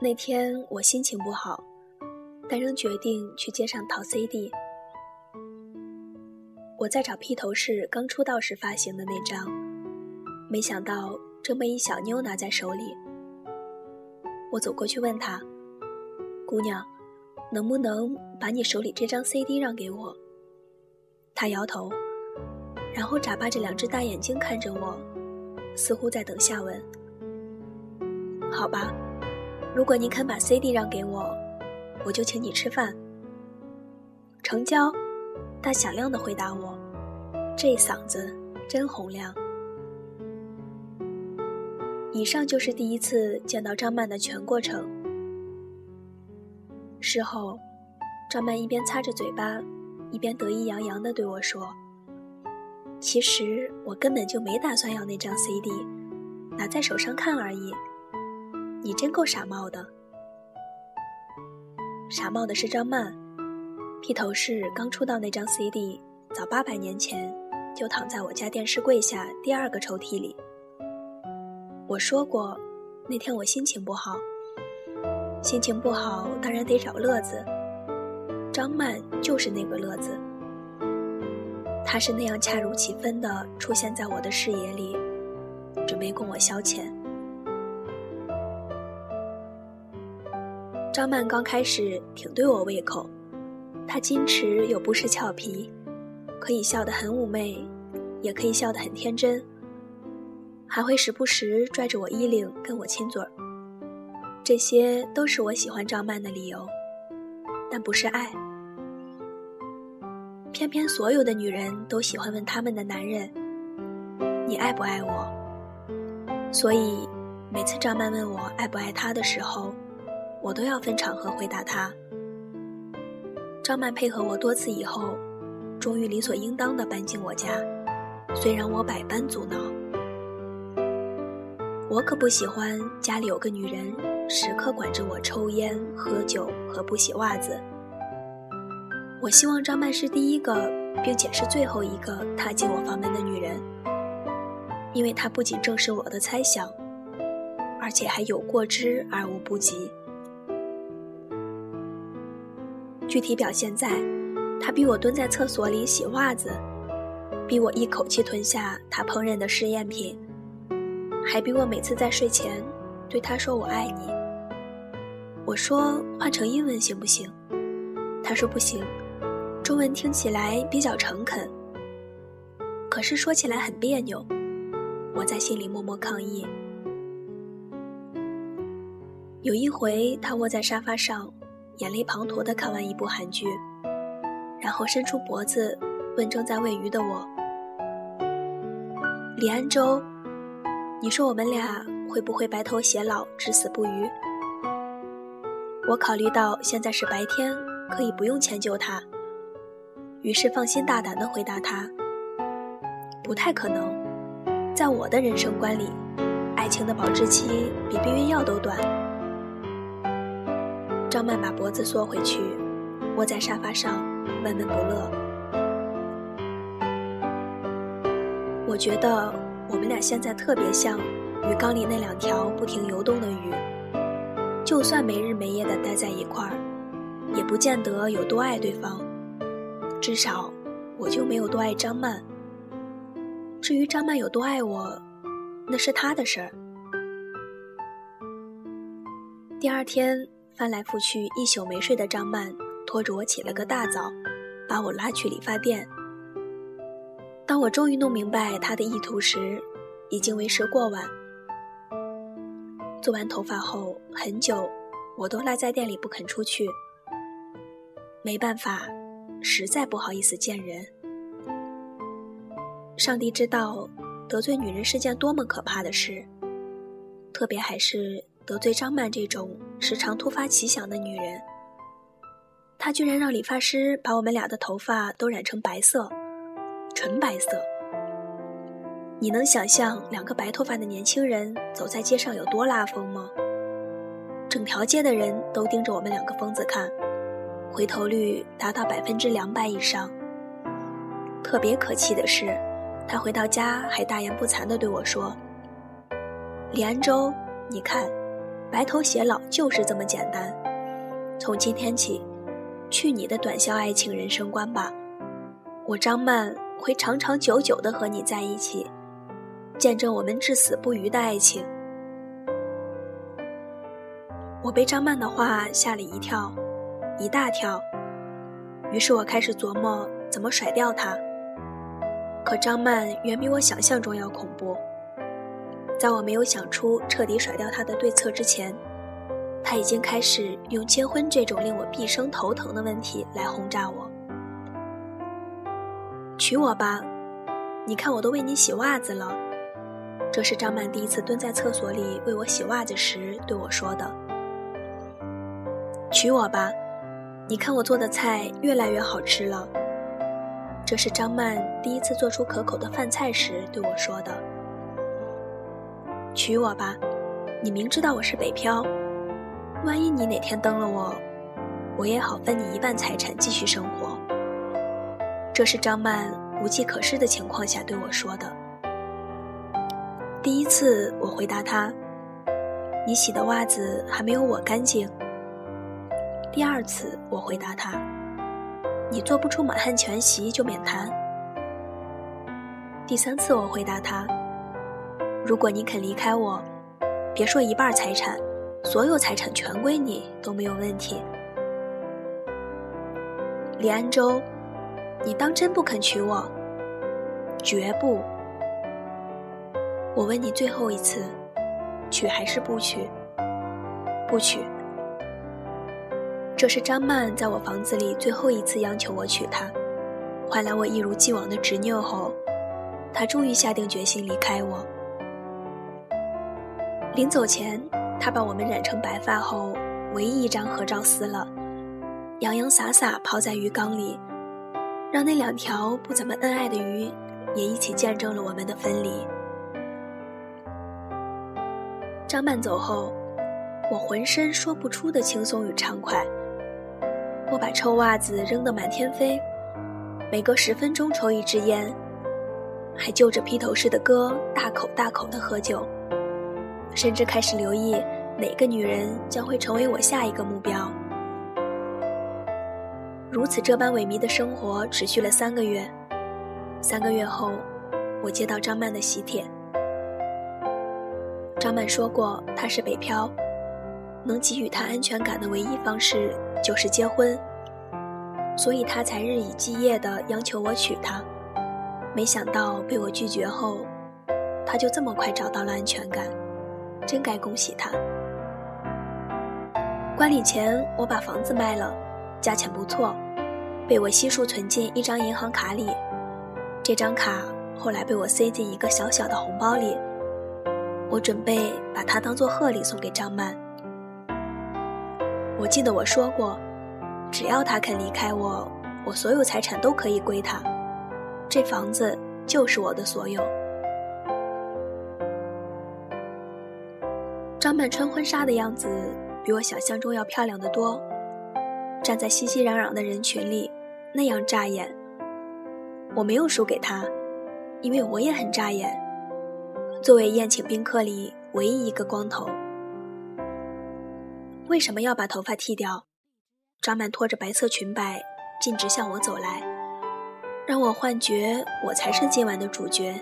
那天我心情不好，但仍决定去街上淘 CD。我在找披头士刚出道时发行的那张，没想到正被一小妞拿在手里。我走过去问她：“姑娘，能不能把你手里这张 CD 让给我？”她摇头，然后眨巴着两只大眼睛看着我，似乎在等下文。好吧。如果你肯把 CD 让给我，我就请你吃饭。成交，他响亮的回答我，这嗓子真洪亮。以上就是第一次见到张曼的全过程。事后，张曼一边擦着嘴巴，一边得意洋洋的对我说：“其实我根本就没打算要那张 CD，拿在手上看而已。”你真够傻帽的，傻帽的是张曼，披头士刚出道那张 CD，早八百年前就躺在我家电视柜下第二个抽屉里。我说过，那天我心情不好，心情不好当然得找乐子，张曼就是那个乐子，她是那样恰如其分的出现在我的视野里，准备供我消遣。张曼刚开始挺对我胃口，她矜持又不失俏皮，可以笑得很妩媚，也可以笑得很天真，还会时不时拽着我衣领跟我亲嘴儿。这些都是我喜欢张曼的理由，但不是爱。偏偏所有的女人都喜欢问他们的男人：“你爱不爱我？”所以，每次张曼问我爱不爱她的时候，我都要分场合回答他。张曼配合我多次以后，终于理所应当的搬进我家，虽然我百般阻挠。我可不喜欢家里有个女人时刻管着我抽烟、喝酒和不洗袜子。我希望张曼是第一个，并且是最后一个踏进我房门的女人，因为她不仅证实我的猜想，而且还有过之而无不及。具体表现在，他逼我蹲在厕所里洗袜子，逼我一口气吞下他烹饪的试验品，还逼我每次在睡前对他说“我爱你”。我说换成英文行不行？他说不行，中文听起来比较诚恳，可是说起来很别扭。我在心里默默抗议。有一回，他窝在沙发上。眼泪滂沱地看完一部韩剧，然后伸出脖子问正在喂鱼的我：“李安舟，你说我们俩会不会白头偕老，至死不渝？”我考虑到现在是白天，可以不用迁就他，于是放心大胆地回答他：“不太可能，在我的人生观里，爱情的保质期比避孕药都短。”张曼把脖子缩回去，窝在沙发上，闷闷不乐。我觉得我们俩现在特别像鱼缸里那两条不停游动的鱼，就算没日没夜的待在一块儿，也不见得有多爱对方。至少，我就没有多爱张曼。至于张曼有多爱我，那是他的事儿。第二天。翻来覆去一宿没睡的张曼拖着我起了个大早，把我拉去理发店。当我终于弄明白他的意图时，已经为时过晚。做完头发后，很久我都赖在店里不肯出去。没办法，实在不好意思见人。上帝知道得罪女人是件多么可怕的事，特别还是。得罪张曼这种时常突发奇想的女人，她居然让理发师把我们俩的头发都染成白色，纯白色。你能想象两个白头发的年轻人走在街上有多拉风吗？整条街的人都盯着我们两个疯子看，回头率达到百分之两百以上。特别可气的是，他回到家还大言不惭地对我说：“李安舟，你看。”白头偕老就是这么简单。从今天起，去你的短效爱情人生观吧！我张曼会长长久久的和你在一起，见证我们至死不渝的爱情。我被张曼的话吓了一跳，一大跳。于是我开始琢磨怎么甩掉他。可张曼远比我想象中要恐怖。在我没有想出彻底甩掉他的对策之前，他已经开始用结婚这种令我毕生头疼的问题来轰炸我。娶我吧，你看我都为你洗袜子了。这是张曼第一次蹲在厕所里为我洗袜子时对我说的。娶我吧，你看我做的菜越来越好吃了。这是张曼第一次做出可口的饭菜时对我说的。娶我吧，你明知道我是北漂，万一你哪天蹬了我，我也好分你一半财产继续生活。这是张曼无计可施的情况下对我说的。第一次我回答他：“你洗的袜子还没有我干净。”第二次我回答他：“你做不出满汉全席就免谈。”第三次我回答他。如果你肯离开我，别说一半财产，所有财产全归你都没有问题。李安洲，你当真不肯娶我？绝不！我问你最后一次，娶还是不娶？不娶。这是张曼在我房子里最后一次央求我娶她，换来我一如既往的执拗后，她终于下定决心离开我。临走前，他把我们染成白发后唯一一张合照撕了，洋洋洒洒抛在鱼缸里，让那两条不怎么恩爱的鱼也一起见证了我们的分离。张曼走后，我浑身说不出的轻松与畅快。我把臭袜子扔得满天飞，每隔十分钟抽一支烟，还就着披头士的歌大口大口的喝酒。甚至开始留意哪个女人将会成为我下一个目标。如此这般萎靡的生活持续了三个月。三个月后，我接到张曼的喜帖。张曼说过，她是北漂，能给予她安全感的唯一方式就是结婚，所以她才日以继夜地央求我娶她。没想到被我拒绝后，她就这么快找到了安全感。真该恭喜他。观礼前，我把房子卖了，价钱不错，被我悉数存进一张银行卡里。这张卡后来被我塞进一个小小的红包里，我准备把它当做贺礼送给张曼。我记得我说过，只要他肯离开我，我所有财产都可以归他，这房子就是我的所有。张曼穿婚纱的样子比我想象中要漂亮的多，站在熙熙攘攘的人群里，那样扎眼。我没有输给她，因为我也很扎眼。作为宴请宾客里唯一一个光头，为什么要把头发剃掉？张曼拖着白色裙摆，径直向我走来，让我幻觉我才是今晚的主角，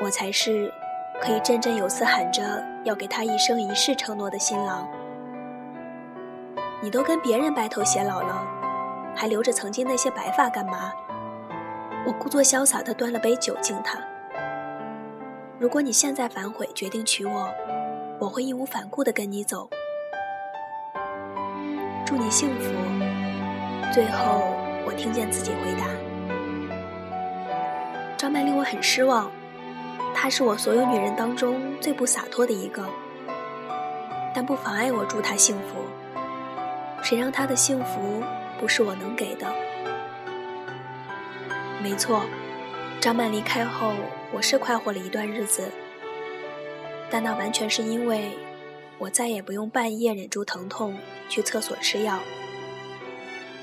我才是。可以振振有词喊着要给他一生一世承诺的新郎，你都跟别人白头偕老了，还留着曾经那些白发干嘛？我故作潇洒地端了杯酒敬他。如果你现在反悔决定娶我，我会义无反顾地跟你走。祝你幸福。最后，我听见自己回答：张曼令我很失望。她是我所有女人当中最不洒脱的一个，但不妨碍我祝她幸福。谁让她的幸福不是我能给的？没错，张曼离开后，我是快活了一段日子，但那完全是因为我再也不用半夜忍住疼痛去厕所吃药，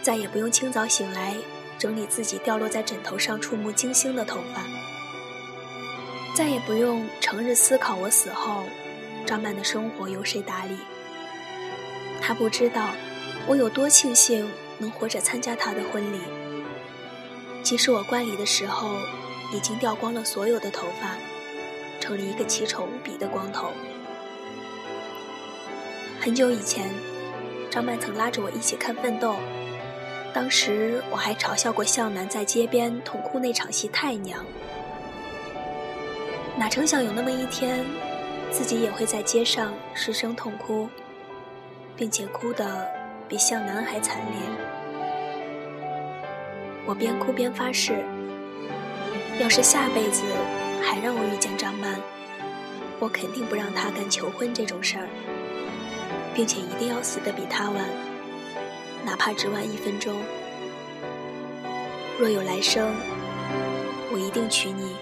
再也不用清早醒来整理自己掉落在枕头上触目惊心的头发。再也不用成日思考我死后张曼的生活由谁打理。他不知道我有多庆幸能活着参加他的婚礼，即使我观礼的时候已经掉光了所有的头发，成了一个奇丑无比的光头。很久以前，张曼曾拉着我一起看《奋斗》，当时我还嘲笑过向南在街边痛哭那场戏太娘。哪成想有那么一天，自己也会在街上失声痛哭，并且哭得比向南还惨烈。我边哭边发誓，要是下辈子还让我遇见张曼，我肯定不让他干求婚这种事儿，并且一定要死得比他晚，哪怕只晚一分钟。若有来生，我一定娶你。